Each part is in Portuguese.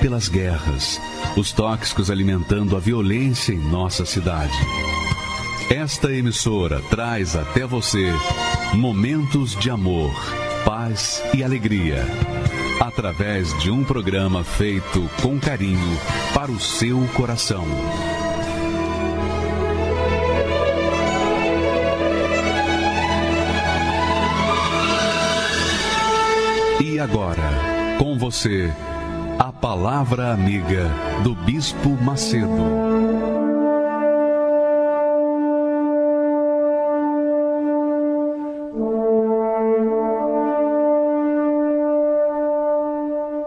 pelas guerras, os tóxicos alimentando a violência em nossa cidade. Esta emissora traz até você momentos de amor, paz e alegria. Através de um programa feito com carinho para o seu coração. E agora, com você, Palavra Amiga do Bispo Macedo.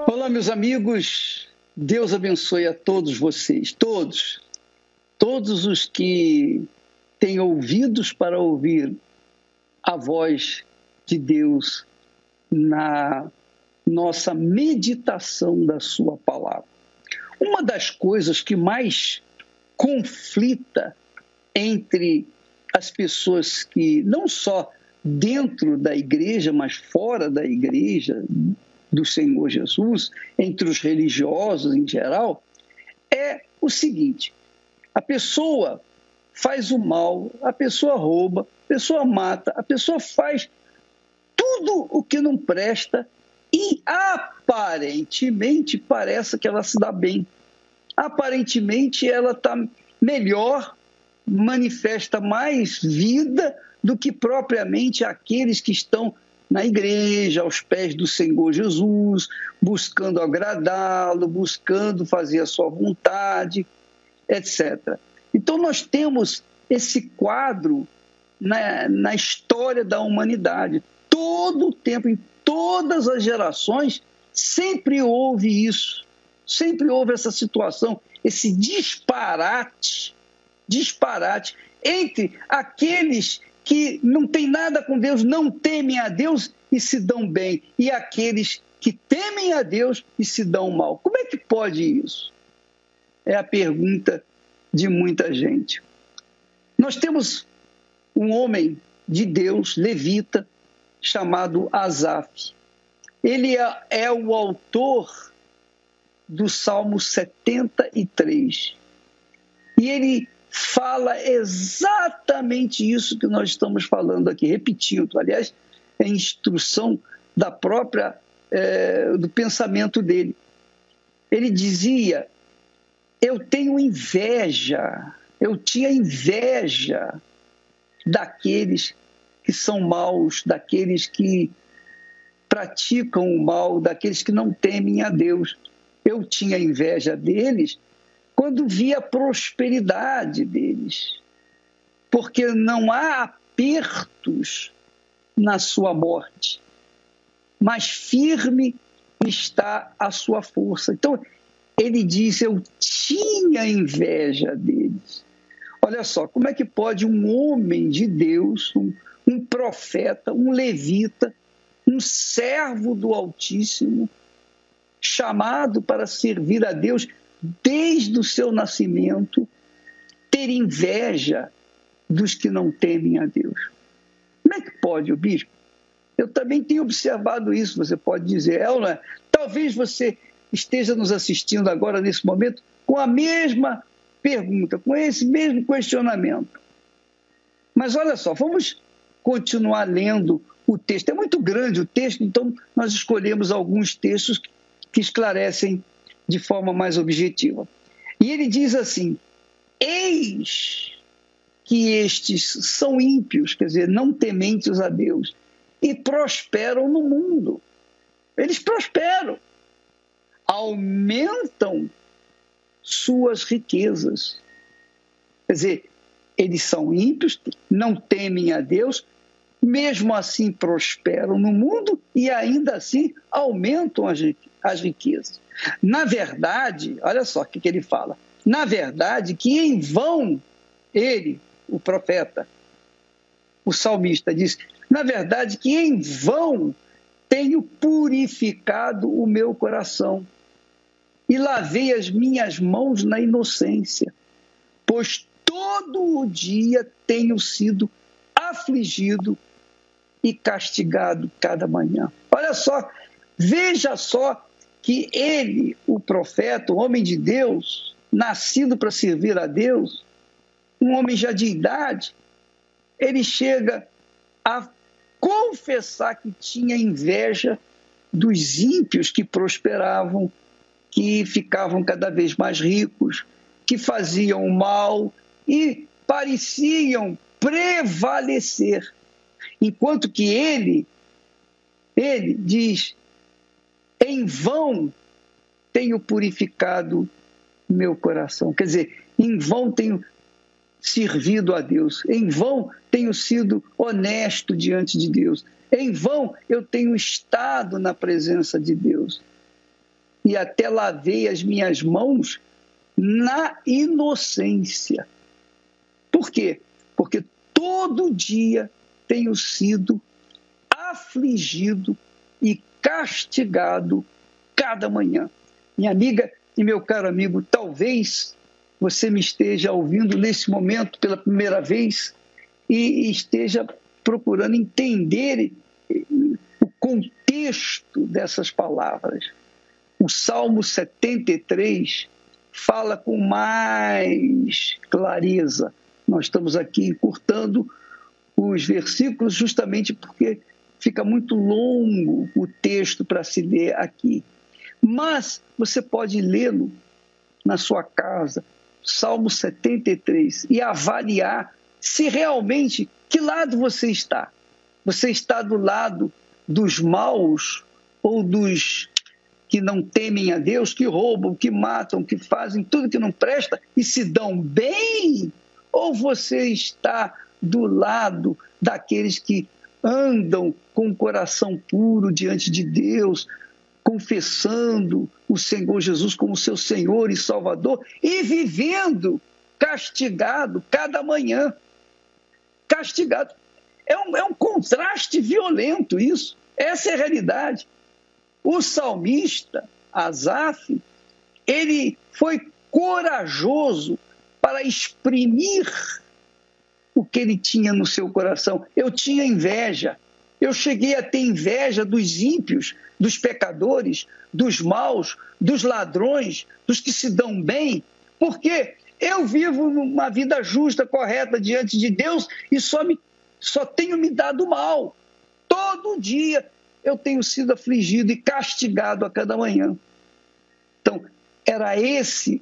Olá, meus amigos. Deus abençoe a todos vocês, todos, todos os que têm ouvidos para ouvir a voz de Deus na nossa meditação da Sua palavra. Uma das coisas que mais conflita entre as pessoas que, não só dentro da igreja, mas fora da igreja do Senhor Jesus, entre os religiosos em geral, é o seguinte: a pessoa faz o mal, a pessoa rouba, a pessoa mata, a pessoa faz tudo o que não presta e aparentemente parece que ela se dá bem. Aparentemente ela está melhor, manifesta mais vida do que propriamente aqueles que estão na igreja, aos pés do Senhor Jesus, buscando agradá-lo, buscando fazer a sua vontade, etc. Então nós temos esse quadro na, na história da humanidade. Todo o tempo, em todas as gerações, sempre houve isso, sempre houve essa situação, esse disparate, disparate entre aqueles que não têm nada com Deus, não temem a Deus e se dão bem, e aqueles que temem a Deus e se dão mal. Como é que pode isso? É a pergunta de muita gente. Nós temos um homem de Deus, levita, chamado Asaf. Ele é, é o autor do Salmo 73. E ele fala exatamente isso que nós estamos falando aqui, repetindo. Aliás, é instrução da própria é, do pensamento dele. Ele dizia: Eu tenho inveja, eu tinha inveja daqueles que são maus, daqueles que praticam o mal, daqueles que não temem a Deus. Eu tinha inveja deles quando via a prosperidade deles, porque não há apertos na sua morte, mas firme está a sua força. Então, ele diz: Eu tinha inveja deles. Olha só, como é que pode um homem de Deus, um, um profeta, um levita, um servo do Altíssimo, chamado para servir a Deus desde o seu nascimento, ter inveja dos que não temem a Deus. Como é que pode, o bispo? Eu também tenho observado isso, você pode dizer, Elna, talvez você esteja nos assistindo agora nesse momento com a mesma pergunta, com esse mesmo questionamento. Mas olha só, vamos continuar lendo o texto. É muito grande o texto, então nós escolhemos alguns textos que esclarecem de forma mais objetiva. E ele diz assim: Eis que estes são ímpios, quer dizer, não tementes a Deus, e prosperam no mundo. Eles prosperam, aumentam suas riquezas. Quer dizer, eles são ímpios, não temem a Deus, mesmo assim prosperam no mundo e ainda assim aumentam as riquezas. Na verdade, olha só o que, ele fala. Na verdade, que em vão ele, o profeta, o salmista, diz: na verdade, que em vão tenho purificado o meu coração e lavei as minhas mãos na inocência, pois todo o dia tenho sido afligido e castigado cada manhã. Olha só, veja só que ele, o profeta, o homem de Deus, nascido para servir a Deus, um homem já de idade, ele chega a confessar que tinha inveja dos ímpios que prosperavam, que ficavam cada vez mais ricos, que faziam mal e pareciam prevalecer. Enquanto que ele, ele diz: em vão tenho purificado meu coração. Quer dizer, em vão tenho servido a Deus, em vão tenho sido honesto diante de Deus, em vão eu tenho estado na presença de Deus. E até lavei as minhas mãos na inocência. Por quê? Porque todo dia tenho sido afligido e castigado cada manhã. Minha amiga e meu caro amigo, talvez você me esteja ouvindo nesse momento pela primeira vez e esteja procurando entender o contexto dessas palavras. O Salmo 73 fala com mais clareza. Nós estamos aqui encurtando os versículos justamente porque fica muito longo o texto para se ler aqui. Mas você pode lê-lo na sua casa, Salmo 73, e avaliar se realmente que lado você está. Você está do lado dos maus ou dos que não temem a Deus, que roubam, que matam, que fazem tudo que não presta e se dão bem? Ou você está do lado daqueles que andam com o coração puro diante de Deus, confessando o Senhor Jesus como seu Senhor e Salvador e vivendo castigado cada manhã. Castigado. É um, é um contraste violento isso. Essa é a realidade. O salmista, Asaf, ele foi corajoso para exprimir o que ele tinha no seu coração. Eu tinha inveja. Eu cheguei a ter inveja dos ímpios, dos pecadores, dos maus, dos ladrões, dos que se dão bem, porque eu vivo uma vida justa, correta diante de Deus e só, me, só tenho me dado mal. Todo dia eu tenho sido afligido e castigado a cada manhã. Então, era esse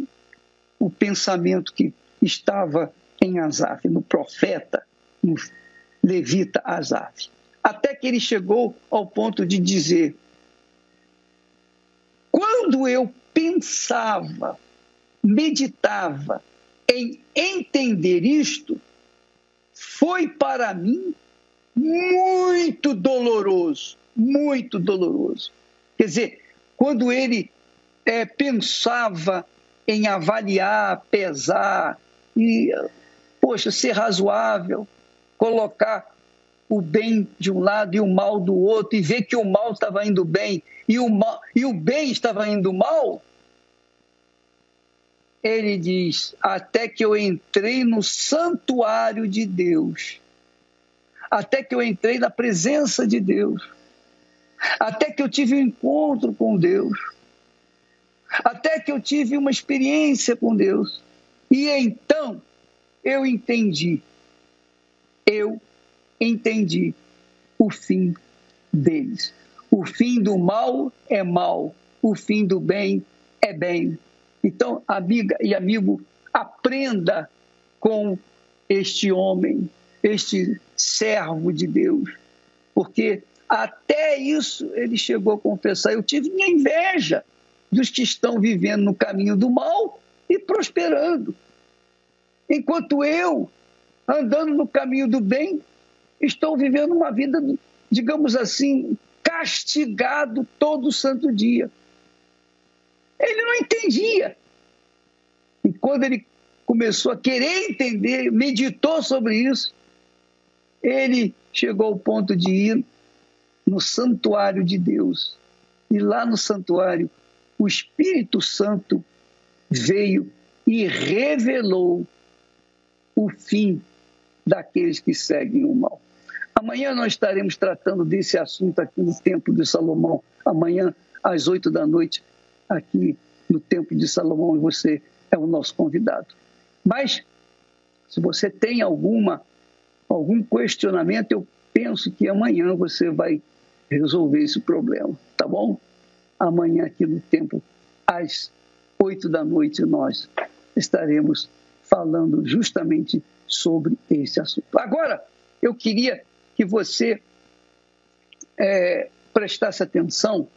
o pensamento que estava em Asaf, no profeta, no levita Asaf. Até que ele chegou ao ponto de dizer: quando eu pensava, meditava em entender isto, foi para mim muito doloroso, muito doloroso. Quer dizer, quando ele é, pensava em avaliar, pesar e, poxa, ser razoável, colocar o bem de um lado e o mal do outro e ver que o mal estava indo bem e o, mal, e o bem estava indo mal, ele diz: até que eu entrei no santuário de Deus, até que eu entrei na presença de Deus, até que eu tive um encontro com Deus, até que eu tive uma experiência com Deus, e então eu entendi, eu entendi o fim deles. O fim do mal é mal, o fim do bem é bem. Então, amiga e amigo, aprenda com este homem, este servo de Deus, porque até isso ele chegou a confessar. Eu tive minha inveja dos que estão vivendo no caminho do mal e prosperando. Enquanto eu, andando no caminho do bem, estou vivendo uma vida, digamos assim, castigado todo santo dia. Ele não entendia. E quando ele começou a querer entender, meditou sobre isso, ele chegou ao ponto de ir no santuário de Deus. E lá no santuário, o Espírito Santo veio e revelou o fim daqueles que seguem o mal. Amanhã nós estaremos tratando desse assunto aqui no Templo de Salomão. Amanhã, às oito da noite, aqui no Templo de Salomão e você é o nosso convidado. Mas, se você tem alguma, algum questionamento, eu penso que amanhã você vai resolver esse problema, tá bom? Amanhã aqui no Templo, às oito da noite, nós estaremos falando justamente sobre esse assunto. Agora, eu queria que você é, prestasse atenção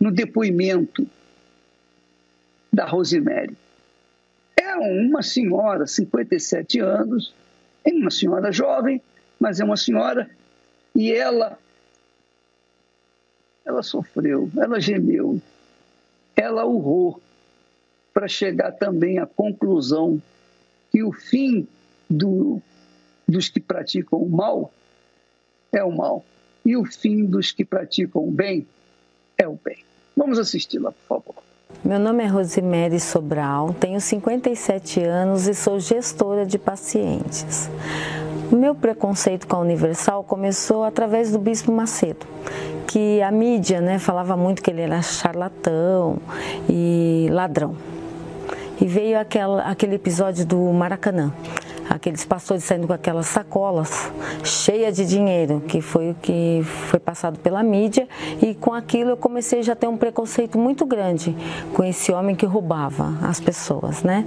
no depoimento da Rosemary. É uma senhora, 57 anos, é uma senhora jovem, mas é uma senhora e ela ela sofreu, ela gemeu, ela urrou para chegar também à conclusão que o fim do, dos que praticam o mal é o mal e o fim dos que praticam o bem é o bem. Vamos assisti-la, por favor. Meu nome é Rosemary Sobral, tenho 57 anos e sou gestora de pacientes. O meu preconceito com a Universal começou através do Bispo Macedo, que a mídia né, falava muito que ele era charlatão e ladrão. E veio aquela, aquele episódio do Maracanã, aqueles pastores saindo com aquelas sacolas cheias de dinheiro, que foi o que foi passado pela mídia, e com aquilo eu comecei já a ter um preconceito muito grande com esse homem que roubava as pessoas, né?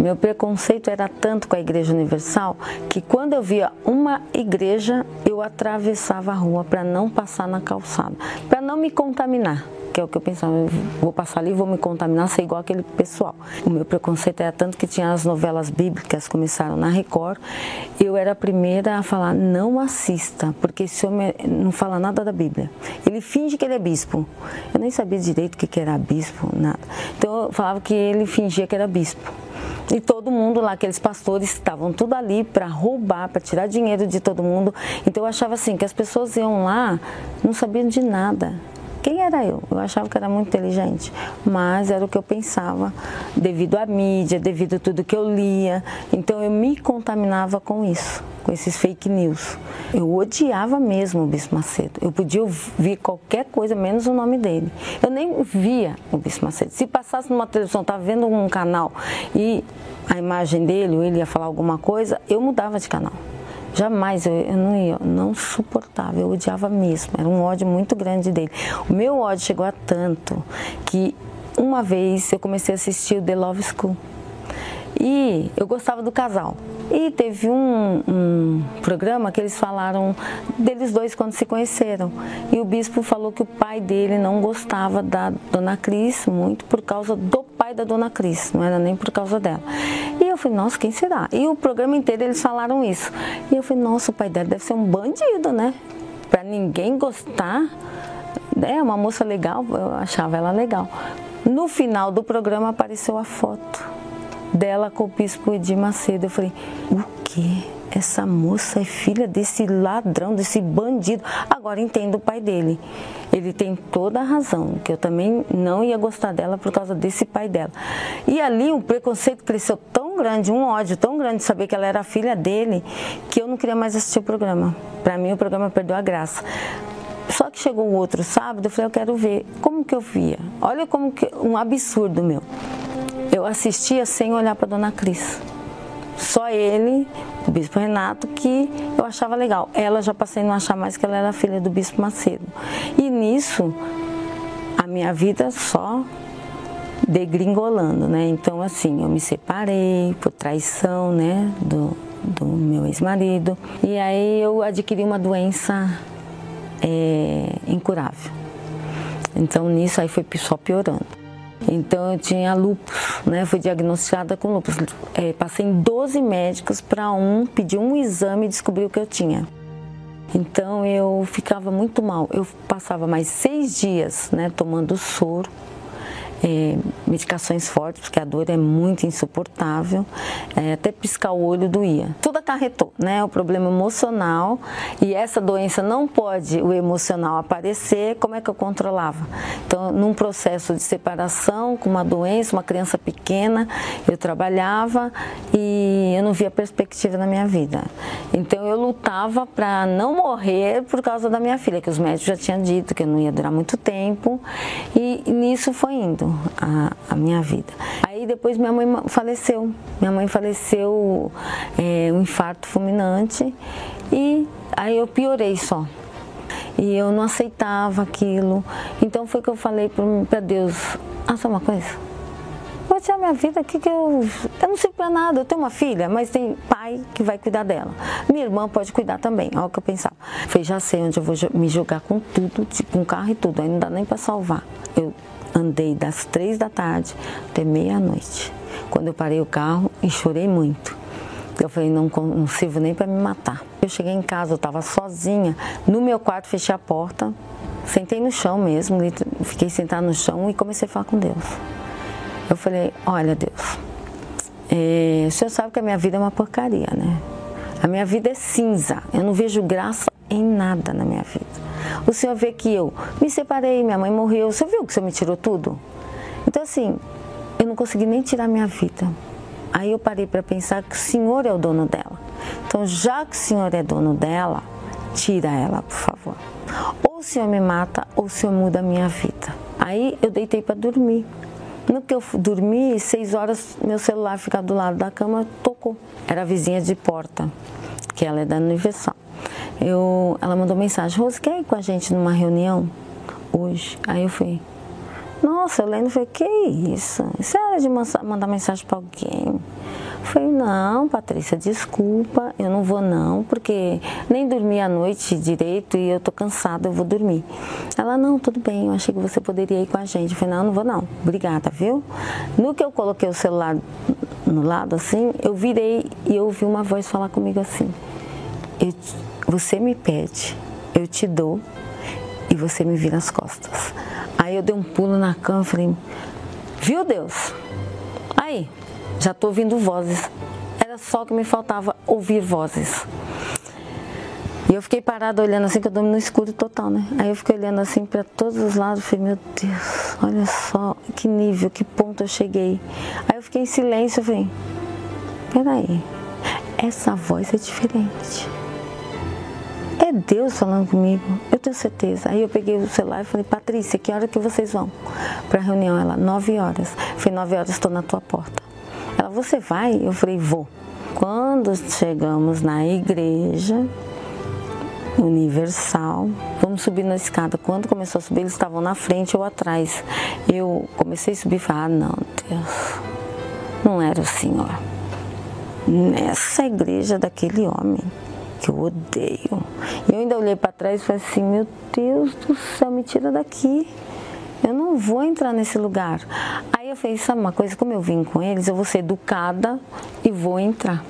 Meu preconceito era tanto com a Igreja Universal que quando eu via uma igreja, eu atravessava a rua para não passar na calçada, para não me contaminar que é o que eu pensava, eu vou passar ali, vou me contaminar, ser igual aquele pessoal. O meu preconceito era tanto que tinha as novelas bíblicas, começaram na Record, eu era a primeira a falar, não assista, porque esse homem não fala nada da Bíblia. Ele finge que ele é bispo. Eu nem sabia direito o que era bispo, nada. Então eu falava que ele fingia que era bispo. E todo mundo lá, aqueles pastores, estavam tudo ali para roubar, para tirar dinheiro de todo mundo. Então eu achava assim, que as pessoas iam lá, não sabiam de nada. Quem era eu? Eu achava que era muito inteligente, mas era o que eu pensava, devido à mídia, devido a tudo que eu lia. Então eu me contaminava com isso, com esses fake news. Eu odiava mesmo o Bispo Macedo. Eu podia ouvir qualquer coisa, menos o nome dele. Eu nem via o Bispo Macedo. Se passasse numa televisão, estava vendo um canal e a imagem dele, ou ele ia falar alguma coisa, eu mudava de canal. Jamais, eu, eu não ia, não suportava, eu odiava mesmo, era um ódio muito grande dele. O meu ódio chegou a tanto que uma vez eu comecei a assistir o The Love School e eu gostava do casal. E teve um, um, programa que eles falaram deles dois quando se conheceram. E o bispo falou que o pai dele não gostava da dona Cris muito por causa do pai da dona Cris, não era nem por causa dela. E eu falei, nossa, quem será? E o programa inteiro eles falaram isso. E eu falei, nossa, o pai dela deve ser um bandido, né? Pra ninguém gostar. É uma moça legal, eu achava ela legal. No final do programa apareceu a foto dela com o bispo Edir Macedo. Eu falei, o quê? Essa moça é filha desse ladrão, desse bandido. Agora entendo o pai dele. Ele tem toda a razão, que eu também não ia gostar dela por causa desse pai dela. E ali o preconceito cresceu tão grande, um ódio tão grande de saber que ela era filha dele, que eu não queria mais assistir o programa. Para mim o programa perdeu a graça. Só que chegou o outro sábado, eu falei, eu quero ver. Como que eu via? Olha como que um absurdo meu. Eu assistia sem olhar para Dona Cris. Só ele, o Bispo Renato, que eu achava legal. Ela já passei a não achar mais que ela era filha do Bispo Macedo. E nisso, a minha vida só degringolando, né? Então, assim, eu me separei por traição, né, do, do meu ex-marido. E aí eu adquiri uma doença é, incurável. Então, nisso aí foi só piorando. Então eu tinha lupus, né? Fui diagnosticada com lupus. É, passei em 12 médicos para um pedir um exame e descobriu que eu tinha. Então eu ficava muito mal. Eu passava mais seis dias, né, tomando soro é, medicações fortes, porque a dor é muito insuportável, é, até piscar o olho doía. Tudo acarretou, né? O problema emocional e essa doença não pode o emocional aparecer, como é que eu controlava? Então, num processo de separação com uma doença, uma criança pequena, eu trabalhava e eu não via perspectiva na minha vida. Então eu lutava para não morrer por causa da minha filha, que os médicos já tinham dito que eu não ia durar muito tempo. E nisso foi indo a, a minha vida. Aí depois minha mãe faleceu. Minha mãe faleceu é, um infarto fulminante e aí eu piorei só. E eu não aceitava aquilo. Então foi que eu falei para Deus, ah, só uma coisa, vou tirar minha vida aqui que eu, eu não sei para nada. Eu tenho uma filha, mas tem pai que vai cuidar dela. Minha irmã pode cuidar também. Olha o que eu pensava. Falei, já sei onde eu vou me jogar com tudo, com carro e tudo. Aí não dá nem para salvar. Eu andei das três da tarde até meia-noite. Quando eu parei o carro e chorei muito. Eu falei, não, não sirvo nem para me matar. Eu cheguei em casa, eu estava sozinha. No meu quarto, fechei a porta, sentei no chão mesmo, fiquei sentada no chão e comecei a falar com Deus. Eu falei, olha Deus, é, o senhor sabe que a minha vida é uma porcaria, né? A minha vida é cinza, eu não vejo graça em nada na minha vida. O senhor vê que eu me separei, minha mãe morreu, o senhor viu que o senhor me tirou tudo? Então assim, eu não consegui nem tirar minha vida. Aí eu parei para pensar que o Senhor é o dono dela. Então, já que o Senhor é dono dela, tira ela, por favor. Ou o Senhor me mata, ou o Senhor muda a minha vida. Aí eu deitei para dormir. No que eu dormi, seis horas, meu celular fica do lado da cama, tocou. Era a vizinha de porta, que ela é da Universal. Eu, ela mandou mensagem, Rose, quer ir com a gente numa reunião hoje? Aí eu fui, nossa, eu lendo, falei, que isso? Isso é hora de mandar mensagem para alguém. Falei, não, Patrícia, desculpa, eu não vou não, porque nem dormi a noite direito e eu tô cansada, eu vou dormir. Ela, não, tudo bem, eu achei que você poderia ir com a gente. Eu falei, não, não vou não, obrigada, viu? No que eu coloquei o celular no lado assim, eu virei e eu ouvi uma voz falar comigo assim, você me pede, eu te dou e você me vira as costas. Aí eu dei um pulo na cama e falei, viu Deus? Aí, já estou ouvindo vozes. Era só que me faltava ouvir vozes. E eu fiquei parada olhando assim, que eu dormi no escuro total, né? Aí eu fiquei olhando assim para todos os lados, falei, meu Deus, olha só que nível, que ponto eu cheguei. Aí eu fiquei em silêncio, eu falei, peraí, essa voz é diferente é Deus falando comigo, eu tenho certeza. Aí eu peguei o celular e falei, Patrícia, que hora que vocês vão para a reunião? Ela, nove horas. falei, nove horas estou na tua porta. Ela, você vai? Eu falei, vou. Quando chegamos na igreja universal, vamos subir na escada. Quando começou a subir, eles estavam na frente ou atrás. Eu comecei a subir e falei, ah, não, Deus, não era o Senhor. Nessa igreja daquele homem que eu odeio. E eu ainda olhei para trás e falei assim: meu Deus do céu, me tira daqui. Eu não vou entrar nesse lugar. Aí eu falei: sabe uma coisa? Como eu vim com eles, eu vou ser educada e vou entrar.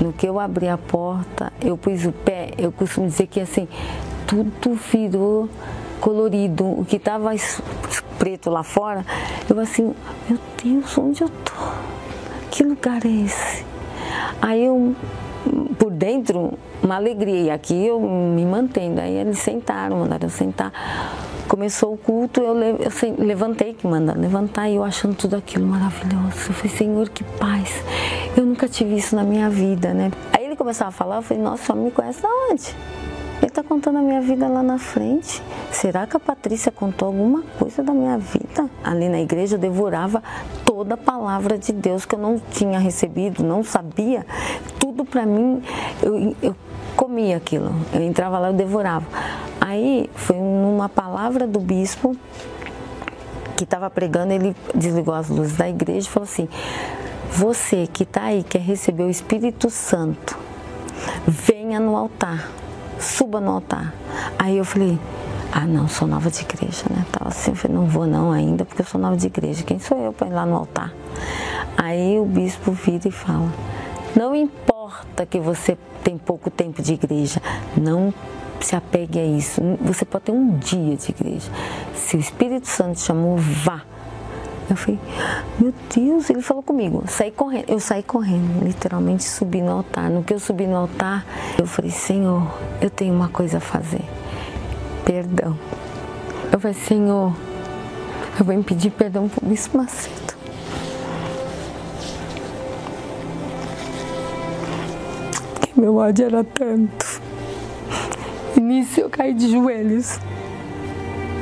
No que eu abri a porta, eu pus o pé, eu costumo dizer que assim, tudo virou colorido. O que estava preto lá fora, eu assim, meu Deus, onde eu tô? Que lugar é esse? Aí eu, por dentro, uma alegria. E aqui eu me mantendo. Aí eles sentaram, mandaram eu sentar. Começou o culto, eu, levantei que manda levantar e eu achando tudo aquilo maravilhoso. Eu falei, Senhor, que paz. Eu nunca tive isso na minha vida, né? Aí ele começava a falar, eu falei, nossa, só me conhece de onde? Ele está contando a minha vida lá na frente. Será que a Patrícia contou alguma coisa da minha vida? Ali na igreja eu devorava toda a palavra de Deus que eu não tinha recebido, não sabia. Tudo para mim, eu, eu comia aquilo. Eu entrava lá, eu devorava. Aí foi numa palavra do bispo que estava pregando, ele desligou as luzes da igreja e falou assim: Você que está aí, quer receber o Espírito Santo, venha no altar suba no altar. Aí eu falei, ah não, sou nova de igreja, né? Tava assim, falei, não vou não ainda, porque eu sou nova de igreja. Quem sou eu para ir lá no altar? Aí o bispo vira e fala, não importa que você tem pouco tempo de igreja, não se apegue a isso. Você pode ter um dia de igreja. Se o Espírito Santo chamou, vá. Eu falei, meu Deus, ele falou comigo, saí correndo. Eu saí correndo, literalmente subi no altar. No que eu subi no altar, eu falei, Senhor, eu tenho uma coisa a fazer perdão. Eu falei, Senhor, eu vou pedir perdão por isso, Macedo. Porque meu ódio era tanto. E nisso eu caí de joelhos.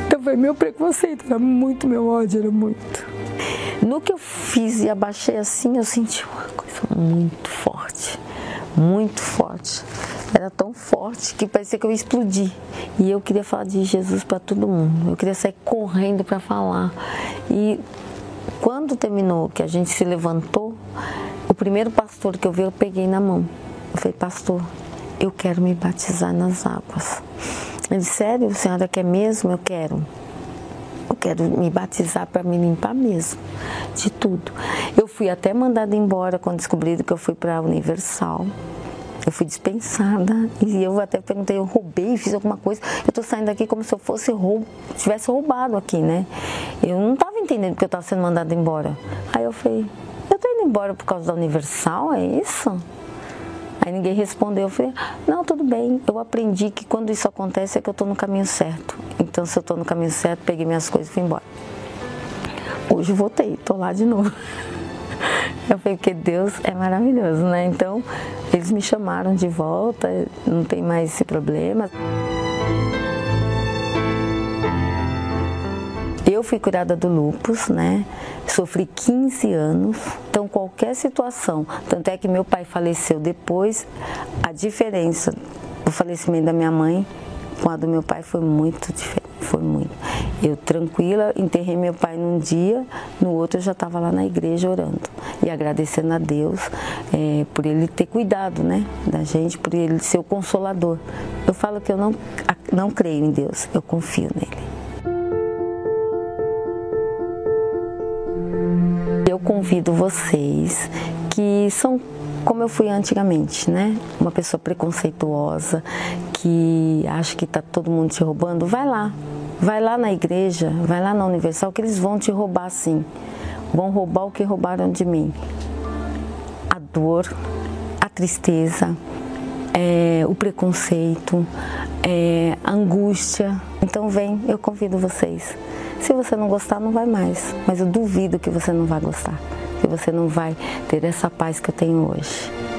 Então foi meu preconceito, era muito, meu ódio era muito. No que eu fiz e abaixei assim, eu senti uma coisa muito forte, muito forte. Era tão forte que parecia que eu ia explodir. E eu queria falar de Jesus para todo mundo. Eu queria sair correndo para falar. E quando terminou, que a gente se levantou, o primeiro pastor que eu vi, eu peguei na mão. Eu falei, pastor, eu quero me batizar nas águas. Ele disse, sério, senhora quer mesmo? Eu quero. Eu quero me batizar para me limpar mesmo, de tudo. Eu fui até mandada embora quando descobriram que eu fui para a Universal. Eu fui dispensada e eu até perguntei, eu roubei, fiz alguma coisa. Eu tô saindo daqui como se eu fosse roubo, tivesse roubado aqui, né? Eu não tava entendendo que eu tava sendo mandada embora. Aí eu falei, eu tô indo embora por causa da Universal, é isso? Aí ninguém respondeu. Eu falei, não, tudo bem. Eu aprendi que quando isso acontece é que eu estou no caminho certo. Então, se eu estou no caminho certo, peguei minhas coisas e fui embora. Hoje voltei, estou lá de novo. Eu falei, porque Deus é maravilhoso, né? Então, eles me chamaram de volta, não tem mais esse problema. Eu fui curada do lupus, né? Sofri 15 anos, então qualquer situação, tanto é que meu pai faleceu depois, a diferença do falecimento da minha mãe com a do meu pai foi muito diferente, foi muito. Eu tranquila, enterrei meu pai num dia, no outro eu já estava lá na igreja orando e agradecendo a Deus é, por ele ter cuidado, né, da gente, por ele ser o consolador. Eu falo que eu não não creio em Deus, eu confio nele. Eu convido vocês que são como eu fui antigamente, né? Uma pessoa preconceituosa que acha que tá todo mundo te roubando, vai lá. Vai lá na igreja, vai lá na Universal que eles vão te roubar sim. Vão roubar o que roubaram de mim. A dor, a tristeza, é, o preconceito, é, a angústia. Então vem, eu convido vocês. Se você não gostar, não vai mais. Mas eu duvido que você não vai gostar. Que você não vai ter essa paz que eu tenho hoje.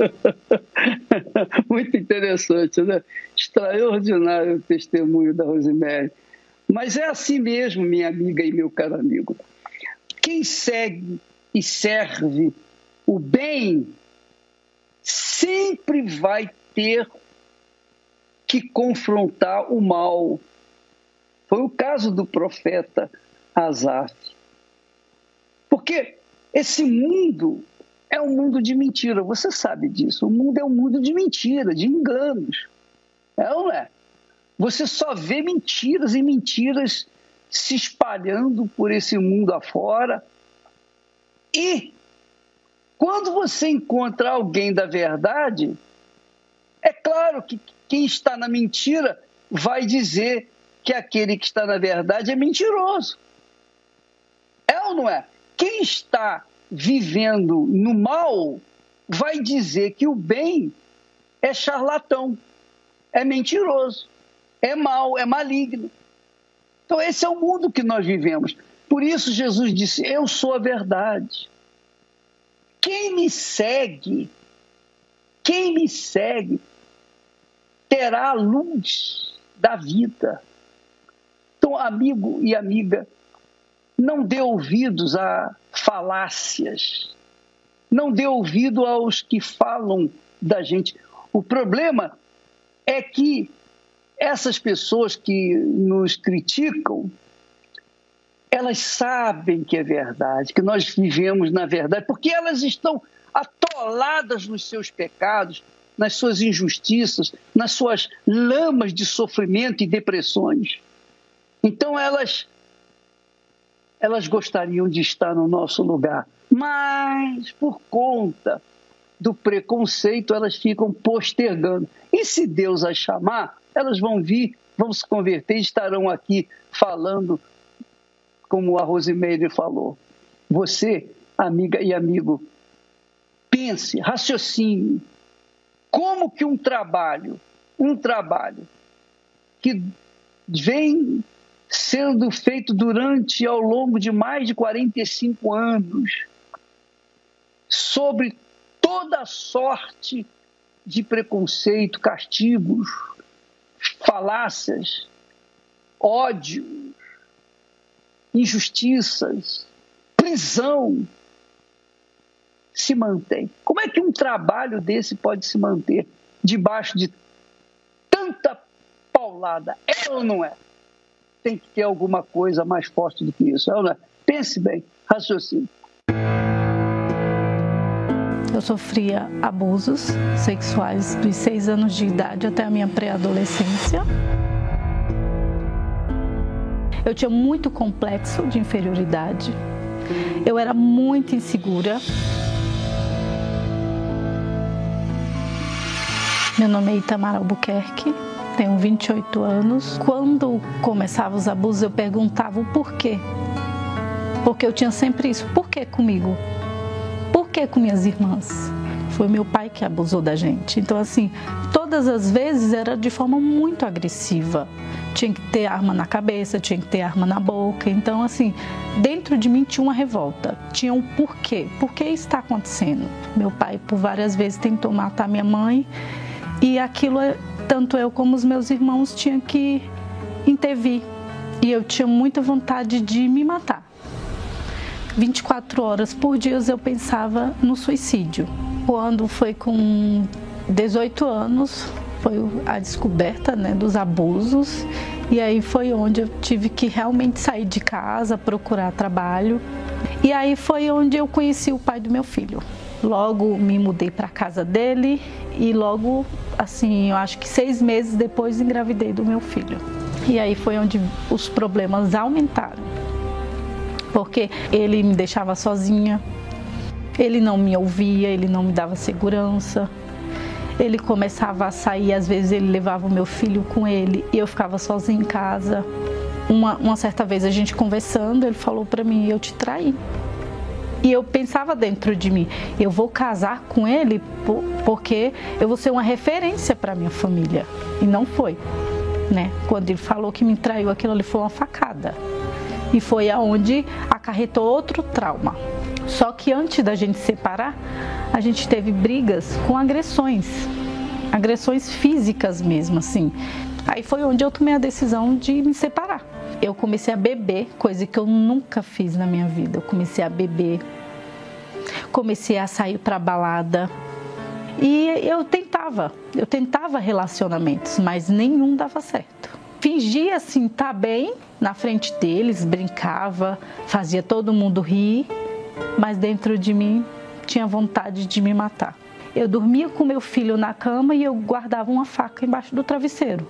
Muito interessante, né? Extraordinário o testemunho da Rosemary. Mas é assim mesmo, minha amiga e meu caro amigo. Quem segue e serve o bem sempre vai ter que confrontar o mal. Foi o caso do profeta Asaf. Porque esse mundo é um mundo de mentira, você sabe disso. O mundo é um mundo de mentira, de enganos. É ou não é? Você só vê mentiras e mentiras se espalhando por esse mundo afora. E quando você encontra alguém da verdade, é claro que quem está na mentira vai dizer que aquele que está na verdade é mentiroso. É ou não é? Quem está vivendo no mal vai dizer que o bem é charlatão, é mentiroso, é mal, é maligno. Então, esse é o mundo que nós vivemos. Por isso, Jesus disse: Eu sou a verdade. Quem me segue, quem me segue, terá a luz da vida. Então, amigo e amiga, não dê ouvidos a falácias, não dê ouvido aos que falam da gente. O problema é que essas pessoas que nos criticam, elas sabem que é verdade, que nós vivemos na verdade, porque elas estão atoladas nos seus pecados, nas suas injustiças, nas suas lamas de sofrimento e depressões. Então elas elas gostariam de estar no nosso lugar, mas por conta do preconceito elas ficam postergando. E se Deus as chamar, elas vão vir, vão se converter e estarão aqui falando como a Rosimeire falou. Você, amiga e amigo, pense, raciocine, como que um trabalho, um trabalho que vem sendo feito durante ao longo de mais de 45 anos, sobre toda sorte de preconceito, castigos, falácias, ódio, injustiças, prisão se mantém. Como é que um trabalho desse pode se manter debaixo de tanta paulada? É ou não é? Tem que ter alguma coisa mais forte do que isso, é ou não é? Pense bem, raciocínio. Eu sofria abusos sexuais dos seis anos de idade até a minha pré-adolescência. Eu tinha muito complexo de inferioridade. Eu era muito insegura. Meu nome é Itamar Albuquerque, tenho 28 anos. Quando começavam os abusos, eu perguntava o porquê. Porque eu tinha sempre isso. Por que comigo? Por que com minhas irmãs? Foi meu pai que abusou da gente. Então, assim, todas as vezes era de forma muito agressiva. Tinha que ter arma na cabeça, tinha que ter arma na boca. Então, assim, dentro de mim tinha uma revolta. Tinha um porquê. Por que está acontecendo? Meu pai, por várias vezes, tentou matar minha mãe e aquilo, tanto eu como os meus irmãos tinham que intervir. E eu tinha muita vontade de me matar. 24 horas por dia eu pensava no suicídio. Quando foi com 18 anos, foi a descoberta né, dos abusos e aí foi onde eu tive que realmente sair de casa, procurar trabalho. E aí foi onde eu conheci o pai do meu filho. Logo me mudei para casa dele e logo, assim, eu acho que seis meses depois engravidei do meu filho. E aí foi onde os problemas aumentaram, porque ele me deixava sozinha, ele não me ouvia, ele não me dava segurança. Ele começava a sair, às vezes ele levava o meu filho com ele e eu ficava sozinha em casa. Uma, uma certa vez a gente conversando, ele falou para mim: Eu te traí. E eu pensava dentro de mim, eu vou casar com ele porque eu vou ser uma referência para minha família. E não foi, né? Quando ele falou que me traiu, aquilo ali foi uma facada. E foi aonde acarretou outro trauma. Só que antes da gente separar, a gente teve brigas com agressões, agressões físicas mesmo, assim. Aí foi onde eu tomei a decisão de me separar eu comecei a beber, coisa que eu nunca fiz na minha vida. Eu comecei a beber, comecei a sair para balada. E eu tentava, eu tentava relacionamentos, mas nenhum dava certo. Fingia assim estar tá bem na frente deles, brincava, fazia todo mundo rir, mas dentro de mim tinha vontade de me matar. Eu dormia com meu filho na cama e eu guardava uma faca embaixo do travesseiro.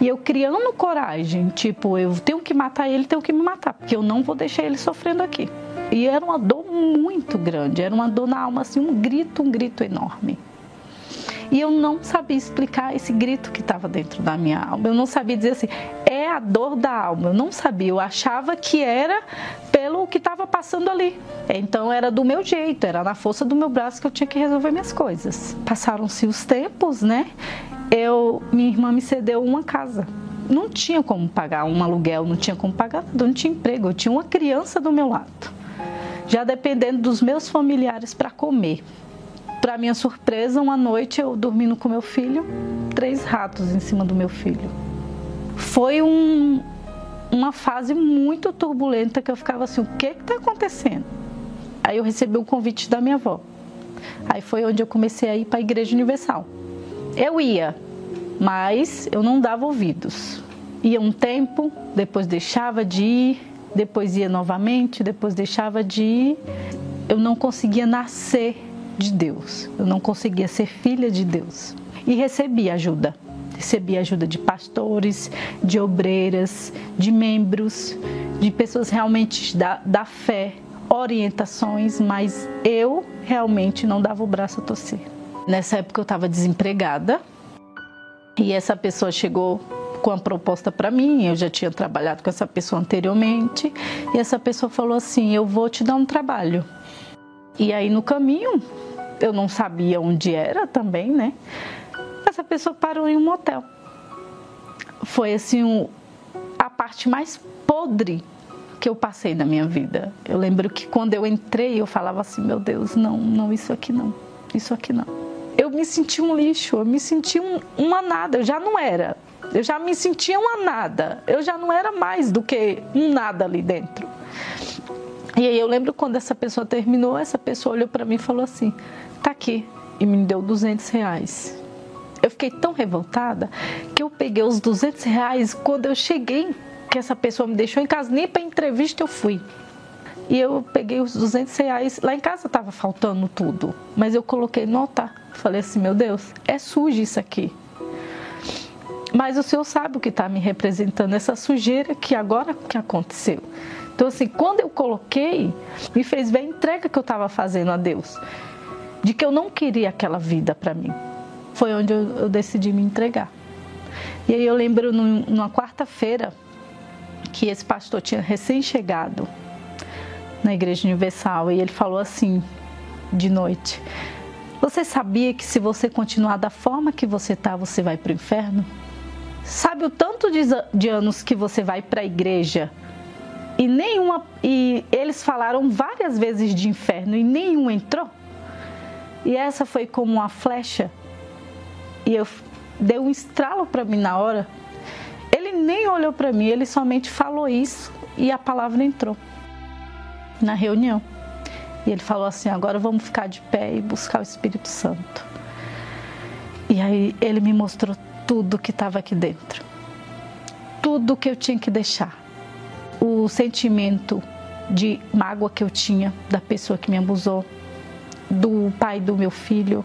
E eu criando coragem, tipo, eu tenho que matar ele, tenho que me matar, porque eu não vou deixar ele sofrendo aqui. E era uma dor muito grande, era uma dor na alma, assim, um grito, um grito enorme. E eu não sabia explicar esse grito que estava dentro da minha alma. Eu não sabia dizer assim, é a dor da alma. Eu não sabia. Eu achava que era pelo que estava passando ali. Então era do meu jeito, era na força do meu braço que eu tinha que resolver minhas coisas. Passaram-se os tempos, né? eu, minha irmã me cedeu uma casa. Não tinha como pagar um aluguel, não tinha como pagar nada, não tinha emprego, eu tinha uma criança do meu lado. Já dependendo dos meus familiares para comer. Para minha surpresa, uma noite eu dormindo com meu filho, três ratos em cima do meu filho. Foi um, uma fase muito turbulenta que eu ficava assim, o que está acontecendo? Aí eu recebi um convite da minha avó. Aí foi onde eu comecei a ir para a Igreja Universal. Eu ia, mas eu não dava ouvidos. Ia um tempo, depois deixava de ir, depois ia novamente, depois deixava de ir. Eu não conseguia nascer de Deus, eu não conseguia ser filha de Deus. E recebi ajuda. Recebi ajuda de pastores, de obreiras, de membros, de pessoas realmente da, da fé, orientações, mas eu realmente não dava o braço a torcer. Nessa época eu estava desempregada e essa pessoa chegou com a proposta para mim. Eu já tinha trabalhado com essa pessoa anteriormente e essa pessoa falou assim: Eu vou te dar um trabalho. E aí no caminho, eu não sabia onde era também, né? Essa pessoa parou em um motel. Foi assim um, a parte mais podre que eu passei na minha vida. Eu lembro que quando eu entrei, eu falava assim: meu Deus, não, não, isso aqui não, isso aqui não. Eu me senti um lixo, eu me senti um, uma nada, eu já não era. Eu já me sentia uma nada, eu já não era mais do que um nada ali dentro. E aí eu lembro quando essa pessoa terminou, essa pessoa olhou para mim e falou assim: tá aqui, e me deu 200 reais. Eu fiquei tão revoltada que eu peguei os 200 reais quando eu cheguei que essa pessoa me deixou em casa, nem para entrevista eu fui. E eu peguei os 200 reais, lá em casa estava faltando tudo, mas eu coloquei no altar. Falei assim: meu Deus, é sujo isso aqui. Mas o Senhor sabe o que está me representando, essa sujeira que agora que aconteceu. Então, assim, quando eu coloquei, me fez ver a entrega que eu estava fazendo a Deus, de que eu não queria aquela vida para mim. Foi onde eu, eu, decidi me entregar. E aí eu lembro numa quarta-feira, que esse pastor tinha recém-chegado na Igreja Universal e ele falou assim de noite: Você sabia que se você continuar da forma que você está, você vai para o inferno? Sabe o tanto de, de anos que você vai para a igreja e nenhuma e eles falaram várias vezes de inferno e nenhum entrou? E essa foi como uma flecha e eu deu um estralo para mim na hora ele nem olhou para mim, ele somente falou isso e a palavra entrou na reunião. E ele falou assim: agora vamos ficar de pé e buscar o Espírito Santo. E aí ele me mostrou tudo que estava aqui dentro, tudo que eu tinha que deixar. O sentimento de mágoa que eu tinha da pessoa que me abusou, do pai do meu filho,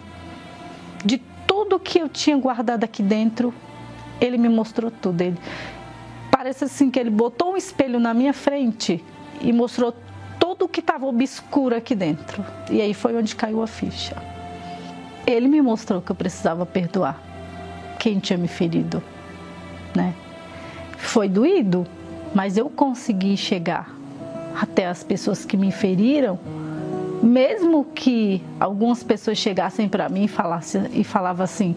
de tudo que eu tinha guardado aqui dentro, ele me mostrou tudo. Ele, parece assim que ele botou um espelho na minha frente e mostrou tudo que estava obscuro aqui dentro. E aí foi onde caiu a ficha. Ele me mostrou que eu precisava perdoar quem tinha me ferido, né? Foi doído, mas eu consegui chegar até as pessoas que me feriram, mesmo que algumas pessoas chegassem para mim e falassem e falavam assim: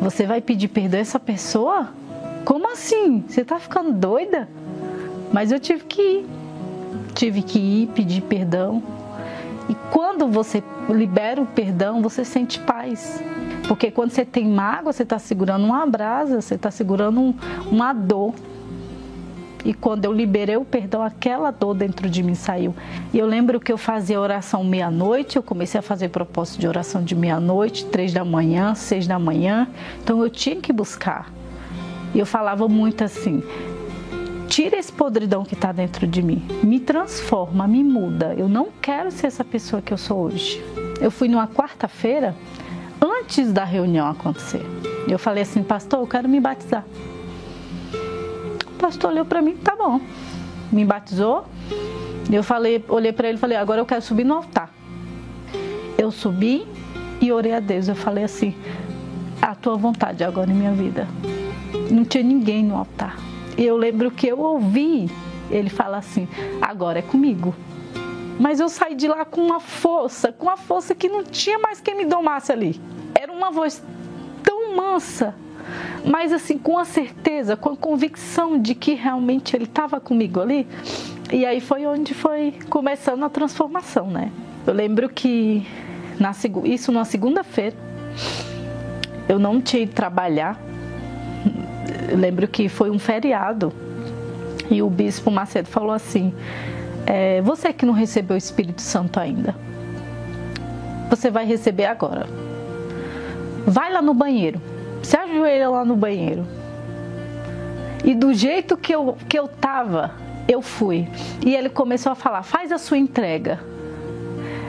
você vai pedir perdão a essa pessoa? Como assim? Você tá ficando doida? Mas eu tive que ir. Tive que ir pedir perdão. E quando você libera o perdão, você sente paz. Porque quando você tem mágoa, você está segurando uma brasa, você está segurando um, uma dor. E quando eu liberei o perdão, aquela dor dentro de mim saiu. E eu lembro que eu fazia oração meia-noite, eu comecei a fazer propósito de oração de meia-noite, três da manhã, seis da manhã. Então eu tinha que buscar. E eu falava muito assim: tira esse podridão que está dentro de mim, me transforma, me muda. Eu não quero ser essa pessoa que eu sou hoje. Eu fui numa quarta-feira, antes da reunião acontecer. Eu falei assim, pastor, eu quero me batizar pastor olhou para mim, tá bom. Me batizou. Eu falei, olhei para ele e falei, agora eu quero subir no altar. Eu subi e orei a Deus. Eu falei assim, a tua vontade agora em minha vida. Não tinha ninguém no altar. Eu lembro que eu ouvi ele falar assim, agora é comigo. Mas eu saí de lá com uma força, com uma força que não tinha mais quem me domasse ali. Era uma voz tão mansa, mas assim, com a certeza, com a convicção de que realmente ele estava comigo ali. E aí foi onde foi começando a transformação, né? Eu lembro que na, isso na segunda-feira eu não tinha ido trabalhar. Eu lembro que foi um feriado e o bispo Macedo falou assim: é, Você que não recebeu o Espírito Santo ainda, você vai receber agora. Vai lá no banheiro se ajoelha lá no banheiro. E do jeito que eu, que eu tava, eu fui. E ele começou a falar: faz a sua entrega.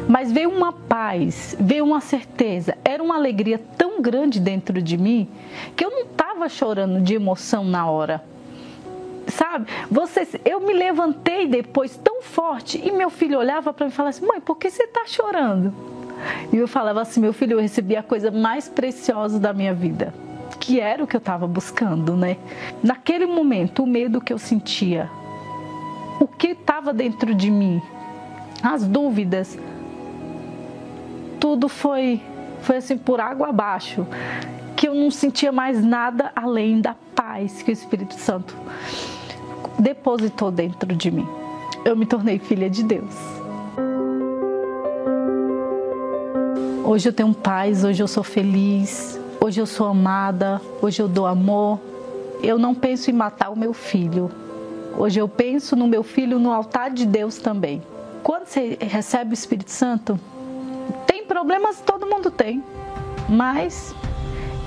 Mas veio uma paz, veio uma certeza, era uma alegria tão grande dentro de mim que eu não estava chorando de emoção na hora. Sabe? Você, eu me levantei depois tão forte e meu filho olhava para mim e falava assim: mãe, por que você está chorando? E eu falava assim: meu filho, eu recebi a coisa mais preciosa da minha vida, que era o que eu estava buscando, né? Naquele momento, o medo que eu sentia, o que estava dentro de mim, as dúvidas, tudo foi, foi assim por água abaixo, que eu não sentia mais nada além da paz que o Espírito Santo depositou dentro de mim. eu me tornei filha de Deus. Hoje eu tenho paz, hoje eu sou feliz, hoje eu sou amada, hoje eu dou amor. Eu não penso em matar o meu filho. Hoje eu penso no meu filho no altar de Deus também. Quando você recebe o Espírito Santo, tem problemas, todo mundo tem, mas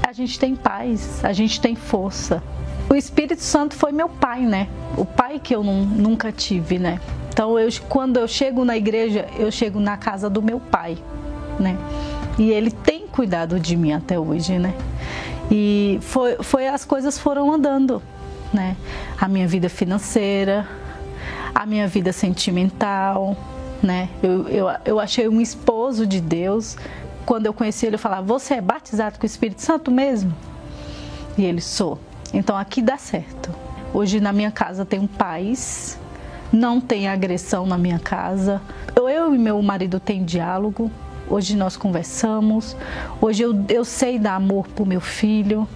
a gente tem paz, a gente tem força. O Espírito Santo foi meu pai, né? O pai que eu não, nunca tive, né? Então, eu, quando eu chego na igreja, eu chego na casa do meu pai, né? E ele tem cuidado de mim até hoje, né? E foi, foi as coisas foram andando, né? A minha vida financeira, a minha vida sentimental, né? Eu, eu, eu achei um esposo de Deus. Quando eu conheci ele, eu falava: Você é batizado com o Espírito Santo mesmo? E ele: Sou. Então aqui dá certo. Hoje na minha casa tem um paz, não tem agressão na minha casa. Eu e meu marido tem diálogo, Hoje nós conversamos. Hoje eu, eu sei dar amor para o meu filho.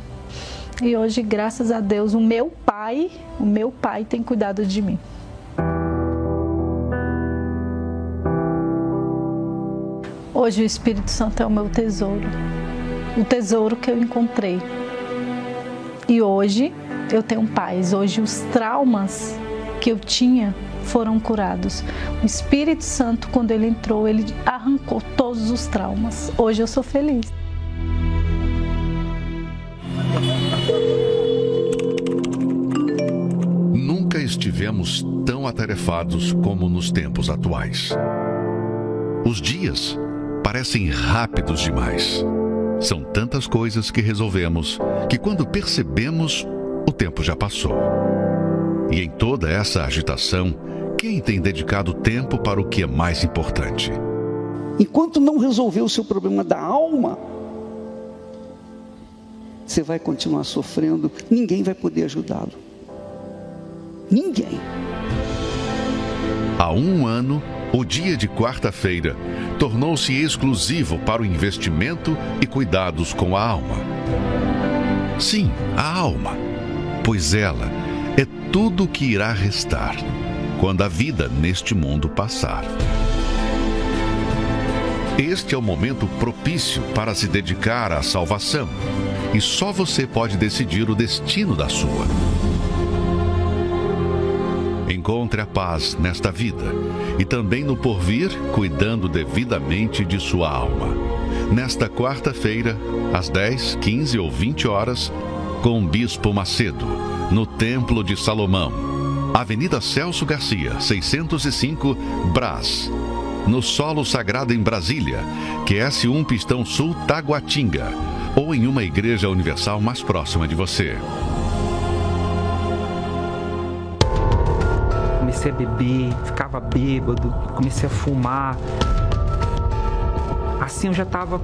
E hoje, graças a Deus, o meu pai, o meu pai tem cuidado de mim. Hoje o Espírito Santo é o meu tesouro, o tesouro que eu encontrei. E hoje eu tenho paz. Hoje os traumas que eu tinha foram curados. O Espírito Santo, quando ele entrou, ele arrancou todos os traumas. Hoje eu sou feliz. Nunca estivemos tão atarefados como nos tempos atuais. Os dias parecem rápidos demais. São tantas coisas que resolvemos que, quando percebemos, o tempo já passou. E em toda essa agitação, quem tem dedicado tempo para o que é mais importante? Enquanto não resolver o seu problema da alma, você vai continuar sofrendo, ninguém vai poder ajudá-lo. Ninguém. Há um ano, o dia de quarta-feira tornou-se exclusivo para o investimento e cuidados com a alma. Sim, a alma, pois ela é tudo o que irá restar quando a vida neste mundo passar. Este é o momento propício para se dedicar à salvação, e só você pode decidir o destino da sua. Encontre a paz nesta vida e também no porvir, cuidando devidamente de sua alma. Nesta quarta-feira, às 10, 15 ou 20 horas, com o Bispo Macedo, no Templo de Salomão Avenida Celso Garcia, 605, Brás. No Solo Sagrado em Brasília, QS1 Pistão Sul Taguatinga. Ou em uma igreja universal mais próxima de você. Comecei a beber, ficava bêbado, comecei a fumar. Assim eu já estava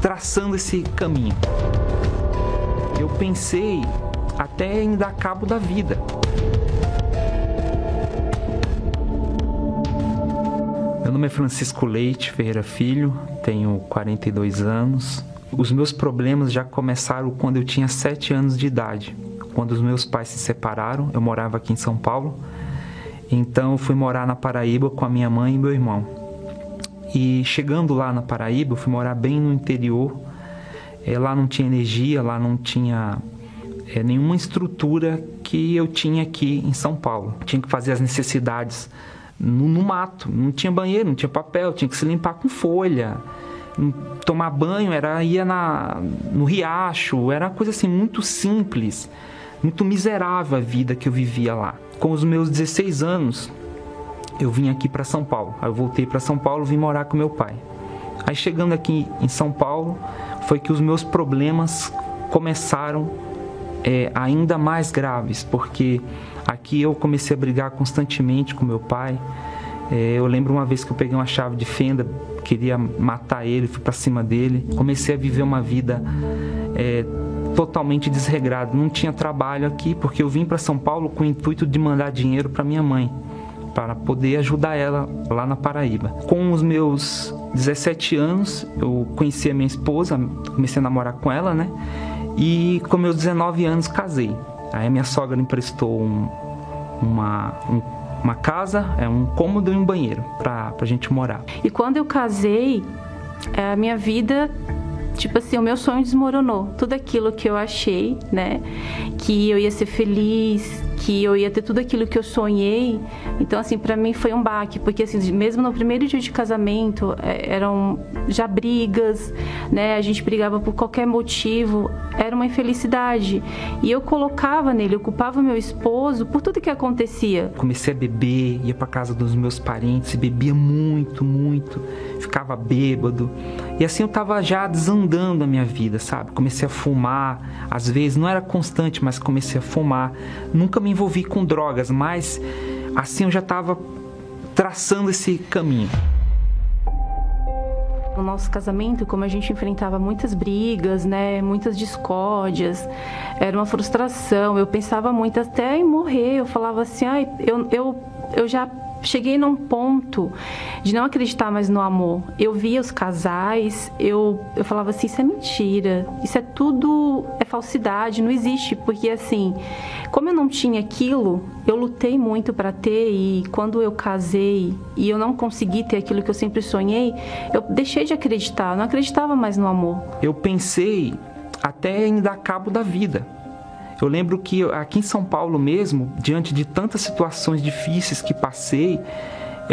traçando esse caminho. Eu pensei até em dar cabo da vida. Meu nome é Francisco Leite Ferreira Filho, tenho 42 anos. Os meus problemas já começaram quando eu tinha 7 anos de idade. Quando os meus pais se separaram, eu morava aqui em São Paulo. Então eu fui morar na Paraíba com a minha mãe e meu irmão. E chegando lá na Paraíba, eu fui morar bem no interior. É, lá não tinha energia, lá não tinha é, nenhuma estrutura que eu tinha aqui em São Paulo. Tinha que fazer as necessidades no, no, mato. Não tinha banheiro, não tinha papel, tinha que se limpar com folha. Tomar banho era ia na, no riacho, era uma coisa assim muito simples, muito miserável a vida que eu vivia lá. Com os meus 16 anos, eu vim aqui para São Paulo. Aí eu voltei para São Paulo, vim morar com meu pai. Aí chegando aqui em São Paulo, foi que os meus problemas começaram é, ainda mais graves, porque Aqui eu comecei a brigar constantemente com meu pai. É, eu lembro uma vez que eu peguei uma chave de fenda, queria matar ele, fui para cima dele. Comecei a viver uma vida é, totalmente desregrada. Não tinha trabalho aqui porque eu vim para São Paulo com o intuito de mandar dinheiro para minha mãe, para poder ajudar ela lá na Paraíba. Com os meus 17 anos, eu conheci a minha esposa, comecei a namorar com ela, né? E com meus 19 anos casei. Aí a minha sogra emprestou um, uma, um uma casa, é um cômodo e um banheiro para a gente morar. E quando eu casei, a minha vida tipo assim, o meu sonho desmoronou. Tudo aquilo que eu achei, né, que eu ia ser feliz, que eu ia ter tudo aquilo que eu sonhei. Então, assim, para mim foi um baque, porque assim, mesmo no primeiro dia de casamento, é, eram já brigas, né? A gente brigava por qualquer motivo, era uma infelicidade. E eu colocava nele, eu culpava meu esposo por tudo que acontecia. Comecei a beber, ia para casa dos meus parentes, bebia muito, muito, ficava bêbado. E assim eu tava já desandando a minha vida, sabe? Comecei a fumar, às vezes não era constante, mas comecei a fumar. Nunca me envolvi com drogas, mas assim eu já estava traçando esse caminho. No nosso casamento, como a gente enfrentava muitas brigas, né, muitas discórdias, era uma frustração. Eu pensava muito até em morrer. Eu falava assim, ai, eu, eu, eu já cheguei num ponto de não acreditar mais no amor. Eu via os casais, eu, eu falava assim, isso é mentira, isso é tudo, é falsidade, não existe, porque assim, como eu não tinha aquilo, eu lutei muito para ter e quando eu casei e eu não consegui ter aquilo que eu sempre sonhei, eu deixei de acreditar, não acreditava mais no amor. Eu pensei até em dar cabo da vida eu lembro que aqui em São Paulo mesmo, diante de tantas situações difíceis que passei,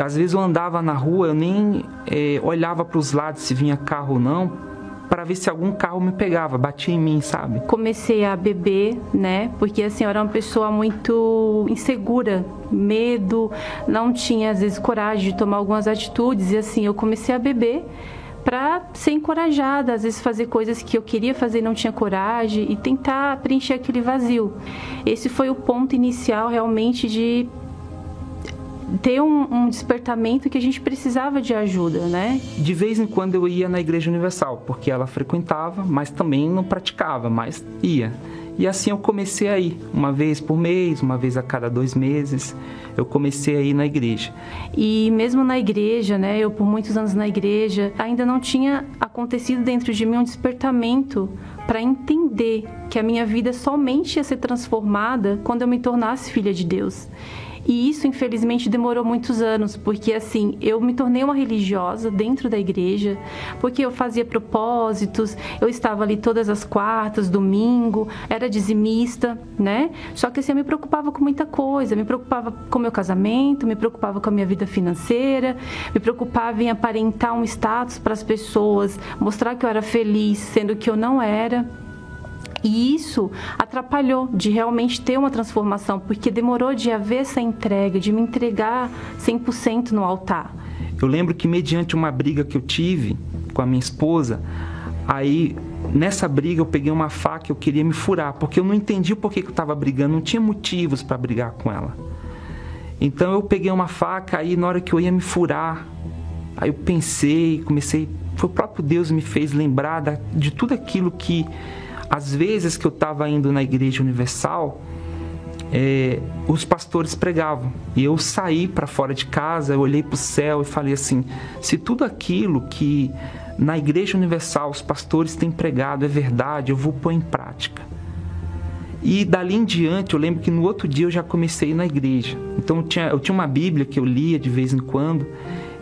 às vezes eu andava na rua, eu nem é, olhava para os lados se vinha carro ou não, para ver se algum carro me pegava, batia em mim, sabe? Comecei a beber, né? Porque a senhora é uma pessoa muito insegura, medo, não tinha às vezes coragem de tomar algumas atitudes e assim eu comecei a beber para ser encorajada, às vezes fazer coisas que eu queria fazer e não tinha coragem e tentar preencher aquele vazio. Esse foi o ponto inicial realmente de ter um, um, despertamento que a gente precisava de ajuda, né? De vez em quando eu ia na Igreja Universal, porque ela frequentava, mas também não praticava, mas ia. E assim eu comecei a ir, uma vez por mês, uma vez a cada dois meses, eu comecei a ir na igreja. E mesmo na igreja, né, eu por muitos anos na igreja, ainda não tinha acontecido dentro de mim um despertamento para entender que a minha vida somente ia ser transformada quando eu me tornasse filha de Deus. E isso, infelizmente, demorou muitos anos, porque assim, eu me tornei uma religiosa dentro da igreja, porque eu fazia propósitos, eu estava ali todas as quartas, domingo, era dizimista, né? Só que assim, eu me preocupava com muita coisa, me preocupava com meu casamento, me preocupava com a minha vida financeira, me preocupava em aparentar um status para as pessoas, mostrar que eu era feliz, sendo que eu não era. E isso atrapalhou de realmente ter uma transformação, porque demorou de haver essa entrega, de me entregar 100% no altar. Eu lembro que, mediante uma briga que eu tive com a minha esposa, aí nessa briga eu peguei uma faca e eu queria me furar, porque eu não entendi o porquê que eu estava brigando, não tinha motivos para brigar com ela. Então eu peguei uma faca aí na hora que eu ia me furar, aí eu pensei, comecei, foi o próprio Deus me fez lembrar de tudo aquilo que às vezes que eu estava indo na Igreja Universal, é, os pastores pregavam. E eu saí para fora de casa, eu olhei para o céu e falei assim: se tudo aquilo que na Igreja Universal os pastores têm pregado é verdade, eu vou pôr em prática. E dali em diante, eu lembro que no outro dia eu já comecei na igreja. Então eu tinha, eu tinha uma Bíblia que eu lia de vez em quando.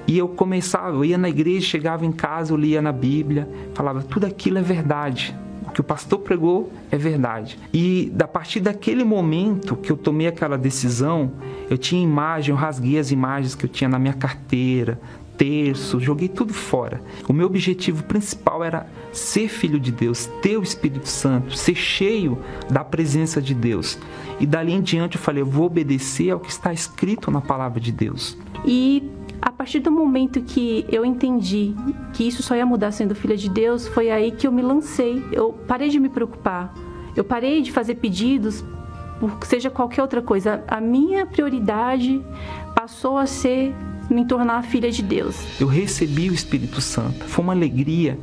E eu começava, eu ia na igreja, chegava em casa, eu lia na Bíblia, falava, tudo aquilo é verdade que o pastor pregou é verdade. E a partir daquele momento que eu tomei aquela decisão, eu tinha imagem, eu rasguei as imagens que eu tinha na minha carteira, terço, joguei tudo fora. O meu objetivo principal era ser filho de Deus, ter o Espírito Santo, ser cheio da presença de Deus. E dali em diante eu falei, eu vou obedecer ao que está escrito na palavra de Deus. E a partir do momento que eu entendi que isso só ia mudar sendo filha de Deus, foi aí que eu me lancei. Eu parei de me preocupar. Eu parei de fazer pedidos por seja qualquer outra coisa. A minha prioridade passou a ser me tornar filha de Deus. Eu recebi o Espírito Santo. Foi uma alegria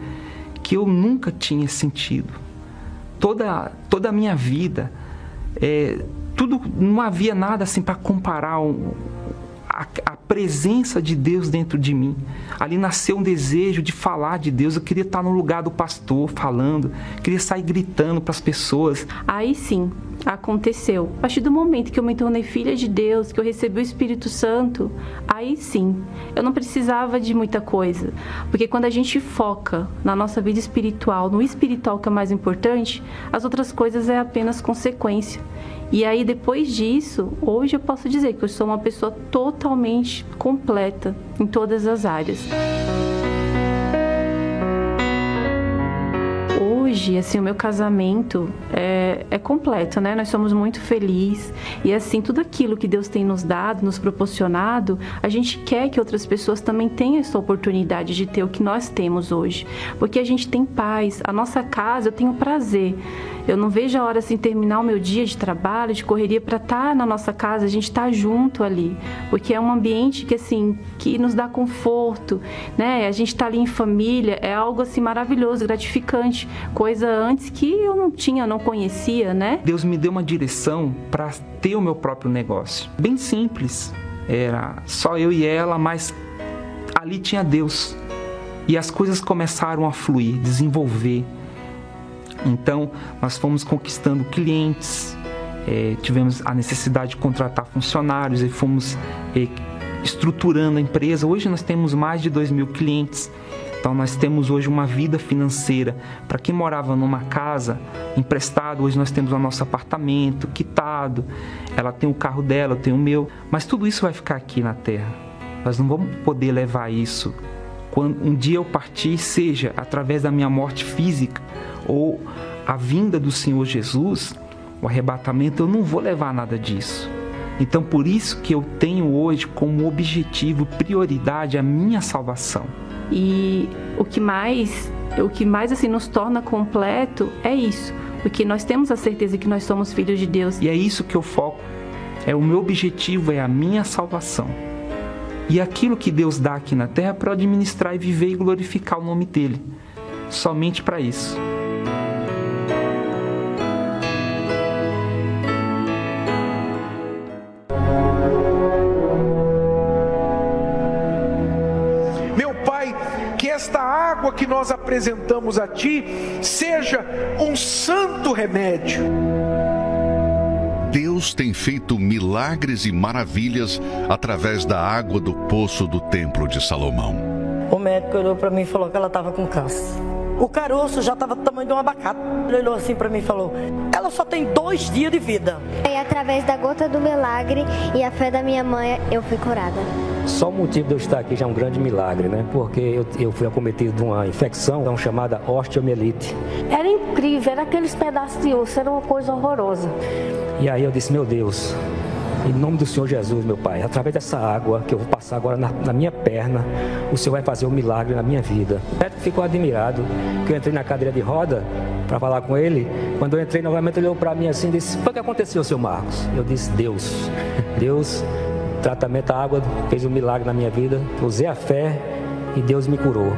que eu nunca tinha sentido. Toda, toda a minha vida, é, tudo não havia nada assim para comparar um, a, a, presença de Deus dentro de mim. Ali nasceu um desejo de falar de Deus. Eu queria estar no lugar do pastor falando, queria sair gritando para as pessoas. Aí sim, aconteceu. A partir do momento que eu me tornei filha de Deus, que eu recebi o Espírito Santo, aí sim, eu não precisava de muita coisa. Porque quando a gente foca na nossa vida espiritual, no espiritual que é mais importante, as outras coisas é apenas consequência. E aí, depois disso, hoje eu posso dizer que eu sou uma pessoa totalmente completa em todas as áreas. Hoje, assim, o meu casamento é, é completo, né? Nós somos muito felizes. E, assim, tudo aquilo que Deus tem nos dado, nos proporcionado, a gente quer que outras pessoas também tenham essa oportunidade de ter o que nós temos hoje, porque a gente tem paz. A nossa casa, eu tenho prazer. Eu não vejo a hora assim terminar o meu dia de trabalho, de correria para estar tá na nossa casa, a gente estar tá junto ali, porque é um ambiente que assim que nos dá conforto, né? A gente está ali em família, é algo assim maravilhoso, gratificante, coisa antes que eu não tinha, não conhecia, né? Deus me deu uma direção para ter o meu próprio negócio, bem simples. Era só eu e ela, mas ali tinha Deus. E as coisas começaram a fluir, desenvolver. Então, nós fomos conquistando clientes, é, tivemos a necessidade de contratar funcionários e fomos é, estruturando a empresa. Hoje nós temos mais de 2 mil clientes. Então nós temos hoje uma vida financeira. Para quem morava numa casa emprestado, hoje nós temos o nosso apartamento quitado. Ela tem o carro dela, eu tenho o meu. Mas tudo isso vai ficar aqui na terra. Nós não vamos poder levar isso. Quando um dia eu partir, seja através da minha morte física ou a vinda do Senhor Jesus, o arrebatamento, eu não vou levar nada disso. Então, por isso que eu tenho hoje como objetivo, prioridade a minha salvação. E o que mais, o que mais assim nos torna completo é isso, porque nós temos a certeza que nós somos filhos de Deus. E é isso que eu foco. É o meu objetivo é a minha salvação. E aquilo que Deus dá aqui na terra para administrar e viver e glorificar o nome dele. Somente para isso. Nós apresentamos a Ti seja um santo remédio. Deus tem feito milagres e maravilhas através da água do poço do Templo de Salomão. O médico olhou para mim e falou que ela estava com câncer. O caroço já estava do tamanho de um abacate. Ele olhou assim para mim e falou: Ela só tem dois dias de vida. E através da gota do milagre e a fé da minha mãe, eu fui curada. Só o motivo de eu estar aqui já é um grande milagre, né? Porque eu, eu fui acometido de uma infecção chamada osteomielite. Era incrível, era aqueles pedaços de osso, era uma coisa horrorosa. E aí eu disse: Meu Deus, em nome do Senhor Jesus, meu Pai, através dessa água que eu vou passar agora na, na minha perna, o Senhor vai fazer um milagre na minha vida. O médico ficou admirado que eu entrei na cadeira de roda para falar com ele. Quando eu entrei novamente, ele olhou para mim assim e disse: O que aconteceu, seu Marcos? Eu disse: Deus, Deus, tratamento da água fez um milagre na minha vida. Usei a fé e Deus me curou.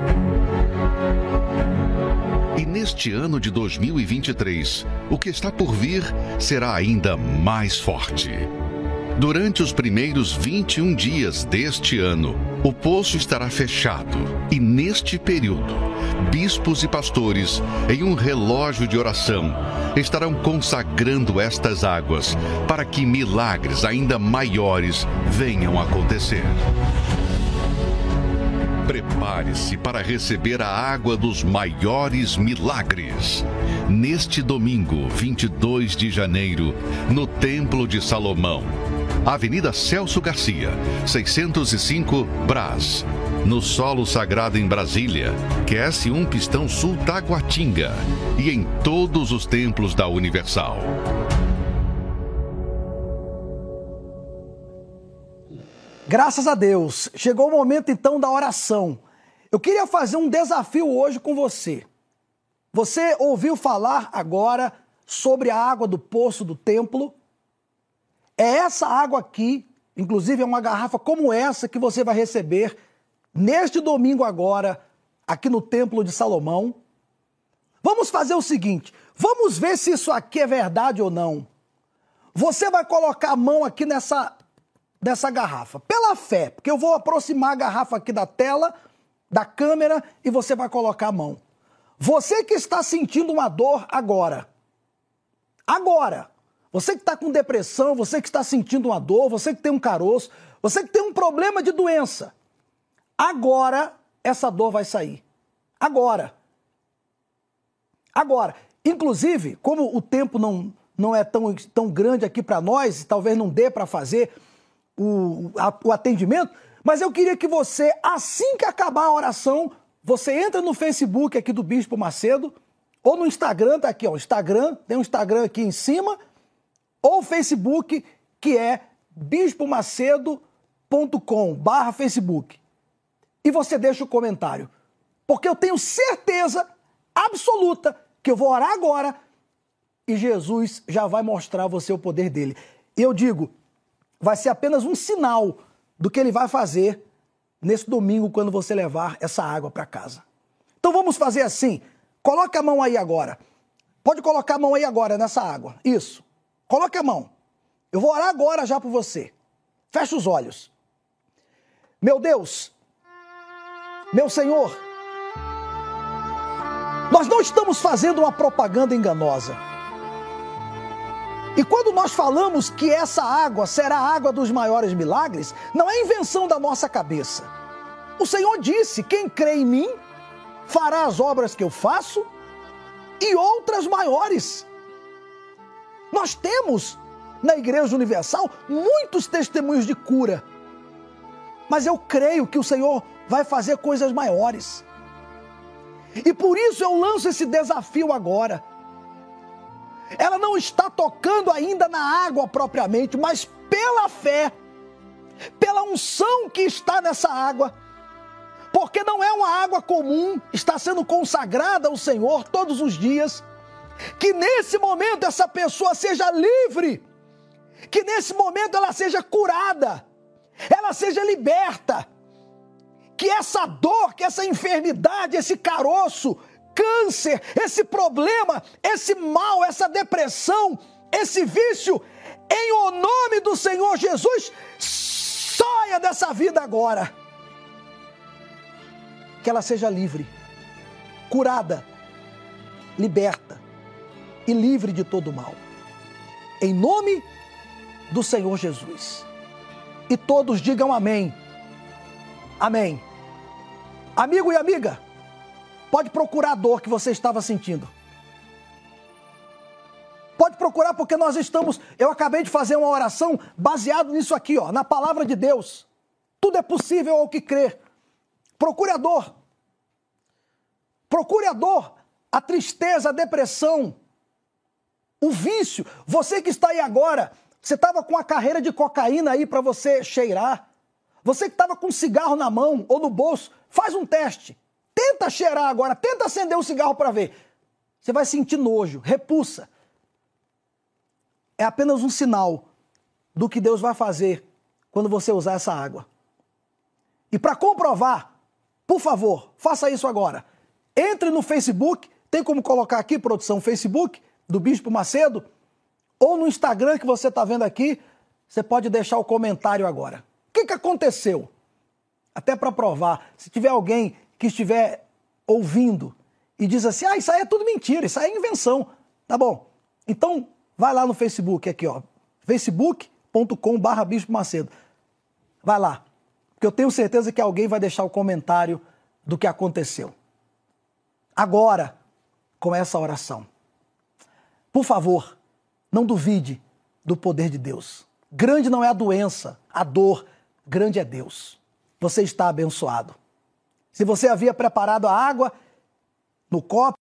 E neste ano de 2023, o que está por vir será ainda mais forte. Durante os primeiros 21 dias deste ano, o poço estará fechado e, neste período, bispos e pastores, em um relógio de oração, estarão consagrando estas águas para que milagres ainda maiores venham a acontecer. Prepare-se para receber a água dos maiores milagres. Neste domingo, 22 de janeiro, no Templo de Salomão Avenida Celso Garcia, 605 Brás. No Solo Sagrado em Brasília, QS1 Pistão Sul Taguatinga e em todos os templos da Universal. Graças a Deus, chegou o momento então da oração. Eu queria fazer um desafio hoje com você. Você ouviu falar agora sobre a água do poço do templo? É essa água aqui, inclusive é uma garrafa como essa que você vai receber neste domingo agora, aqui no Templo de Salomão. Vamos fazer o seguinte: vamos ver se isso aqui é verdade ou não. Você vai colocar a mão aqui nessa, nessa garrafa, pela fé, porque eu vou aproximar a garrafa aqui da tela, da câmera, e você vai colocar a mão. Você que está sentindo uma dor agora, agora, você que está com depressão, você que está sentindo uma dor, você que tem um caroço, você que tem um problema de doença, agora essa dor vai sair. Agora. Agora. Inclusive, como o tempo não, não é tão, tão grande aqui para nós, e talvez não dê para fazer o, a, o atendimento, mas eu queria que você, assim que acabar a oração, você entra no Facebook aqui do Bispo Macedo, ou no Instagram, tá aqui, ó, Instagram, tem um Instagram aqui em cima, ou Facebook, que é bispomacedo.com barra Facebook. E você deixa o comentário. Porque eu tenho certeza absoluta que eu vou orar agora e Jesus já vai mostrar a você o poder dele. E eu digo, vai ser apenas um sinal do que ele vai fazer nesse domingo quando você levar essa água para casa. Então vamos fazer assim. Coloque a mão aí agora. Pode colocar a mão aí agora nessa água. Isso. Coloque a mão. Eu vou orar agora já por você. Feche os olhos. Meu Deus, meu Senhor, nós não estamos fazendo uma propaganda enganosa. E quando nós falamos que essa água será a água dos maiores milagres, não é invenção da nossa cabeça. O Senhor disse: quem crê em mim fará as obras que eu faço e outras maiores. Nós temos na Igreja Universal muitos testemunhos de cura, mas eu creio que o Senhor vai fazer coisas maiores. E por isso eu lanço esse desafio agora ela não está tocando ainda na água propriamente, mas pela fé, pela unção que está nessa água. Porque não é uma água comum, está sendo consagrada ao Senhor todos os dias. Que nesse momento essa pessoa seja livre, que nesse momento ela seja curada, ela seja liberta, que essa dor, que essa enfermidade, esse caroço, câncer, esse problema, esse mal, essa depressão, esse vício, em o nome do Senhor Jesus, saia dessa vida agora. Que ela seja livre, curada, liberta e livre de todo mal. Em nome do Senhor Jesus. E todos digam amém. Amém. Amigo e amiga, Pode procurar a dor que você estava sentindo. Pode procurar porque nós estamos. Eu acabei de fazer uma oração baseado nisso aqui, ó, na palavra de Deus. Tudo é possível ao que crer. Procure a dor. Procure a dor, a tristeza, a depressão, o vício. Você que está aí agora, você estava com a carreira de cocaína aí para você cheirar. Você que estava com um cigarro na mão ou no bolso, faz um teste. Tenta cheirar agora, tenta acender um cigarro para ver. Você vai sentir nojo, repulsa. É apenas um sinal do que Deus vai fazer quando você usar essa água. E para comprovar, por favor, faça isso agora. Entre no Facebook, tem como colocar aqui, produção, Facebook do Bispo Macedo, ou no Instagram que você está vendo aqui, você pode deixar o comentário agora. O que, que aconteceu? Até para provar, se tiver alguém que estiver ouvindo e diz assim: ah, isso aí é tudo mentira, isso aí é invenção. Tá bom. Então, vai lá no Facebook, aqui, ó. facebook.com.br Bispo Macedo. Vai lá. Porque eu tenho certeza que alguém vai deixar o comentário do que aconteceu. Agora, com essa oração. Por favor, não duvide do poder de Deus. Grande não é a doença, a dor, grande é Deus. Você está abençoado. Se você havia preparado a água no copo,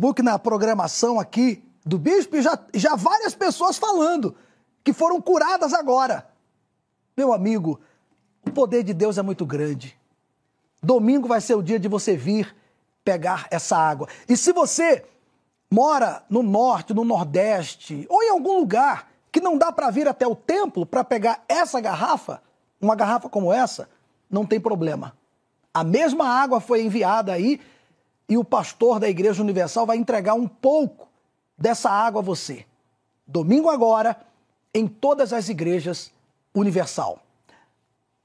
book na programação aqui do Bispo e já, já várias pessoas falando que foram curadas agora. Meu amigo, o poder de Deus é muito grande. Domingo vai ser o dia de você vir pegar essa água. E se você mora no norte, no nordeste ou em algum lugar que não dá para vir até o templo para pegar essa garrafa, uma garrafa como essa, não tem problema. A mesma água foi enviada aí e o pastor da Igreja Universal vai entregar um pouco dessa água a você. Domingo agora, em todas as igrejas Universal.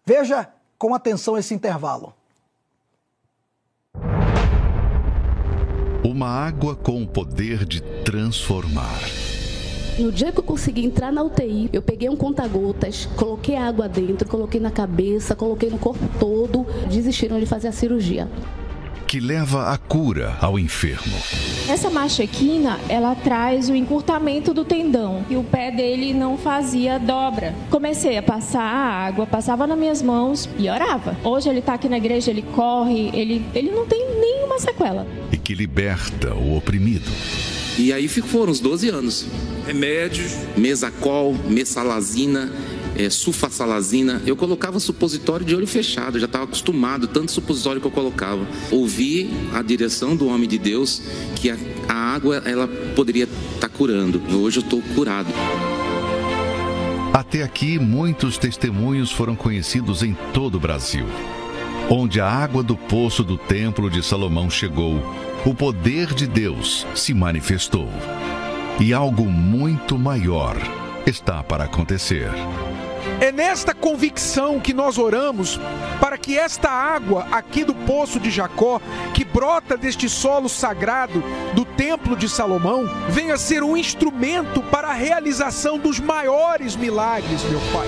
Veja com atenção esse intervalo. Uma água com o poder de transformar. No dia que eu consegui entrar na UTI, eu peguei um conta-gotas, coloquei água dentro, coloquei na cabeça, coloquei no corpo todo, desistiram de fazer a cirurgia que leva a cura ao enfermo. Essa machequina, ela traz o encurtamento do tendão e o pé dele não fazia dobra. Comecei a passar a água, passava nas minhas mãos, piorava. Hoje ele está aqui na igreja, ele corre, ele, ele não tem nenhuma sequela. E que liberta o oprimido. E aí foram os 12 anos. Remédios, mesacol, mesalazina, é, sulfasalazina. Eu colocava supositório de olho fechado, já estava acostumado, tanto supositório que eu colocava. Ouvi a direção do homem de Deus que a, a água ela poderia estar tá curando. Hoje eu estou curado. Até aqui, muitos testemunhos foram conhecidos em todo o Brasil. Onde a água do poço do Templo de Salomão chegou, o poder de Deus se manifestou. E algo muito maior está para acontecer. É nesta convicção que nós oramos para que esta água aqui do poço de Jacó, que brota deste solo sagrado do Templo de Salomão, venha ser um instrumento para a realização dos maiores milagres, meu Pai.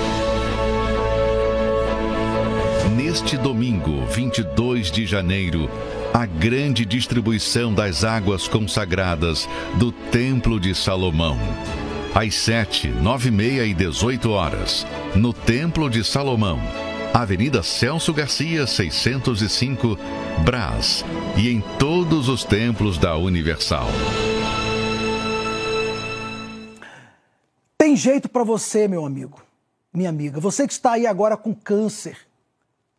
Neste domingo, 22 de janeiro, a grande distribuição das águas consagradas do Templo de Salomão às 7, 9 e meia e 18 horas, no Templo de Salomão, Avenida Celso Garcia, 605, Brás, e em todos os templos da Universal. Tem jeito para você, meu amigo, minha amiga. Você que está aí agora com câncer,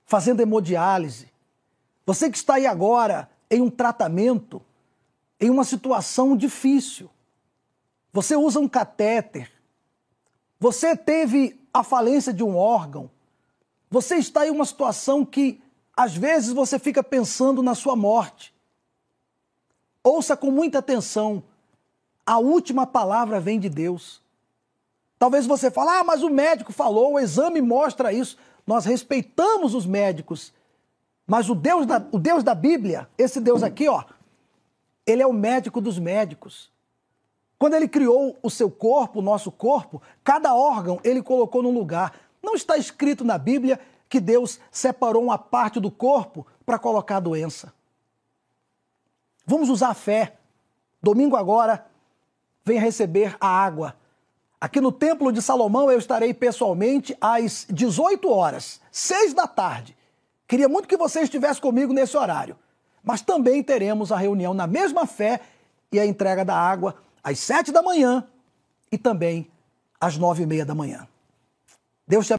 fazendo hemodiálise. Você que está aí agora em um tratamento, em uma situação difícil você usa um catéter, você teve a falência de um órgão, você está em uma situação que às vezes você fica pensando na sua morte. Ouça com muita atenção. A última palavra vem de Deus. Talvez você fale, ah, mas o médico falou, o exame mostra isso. Nós respeitamos os médicos. Mas o Deus da, o Deus da Bíblia, esse Deus aqui, ó, ele é o médico dos médicos. Quando ele criou o seu corpo, o nosso corpo, cada órgão ele colocou num lugar. Não está escrito na Bíblia que Deus separou uma parte do corpo para colocar a doença. Vamos usar a fé. Domingo agora, venha receber a água. Aqui no Templo de Salomão eu estarei pessoalmente às 18 horas, 6 da tarde. Queria muito que você estivesse comigo nesse horário. Mas também teremos a reunião na mesma fé e a entrega da água às sete da manhã e também às nove e meia da manhã. Deus te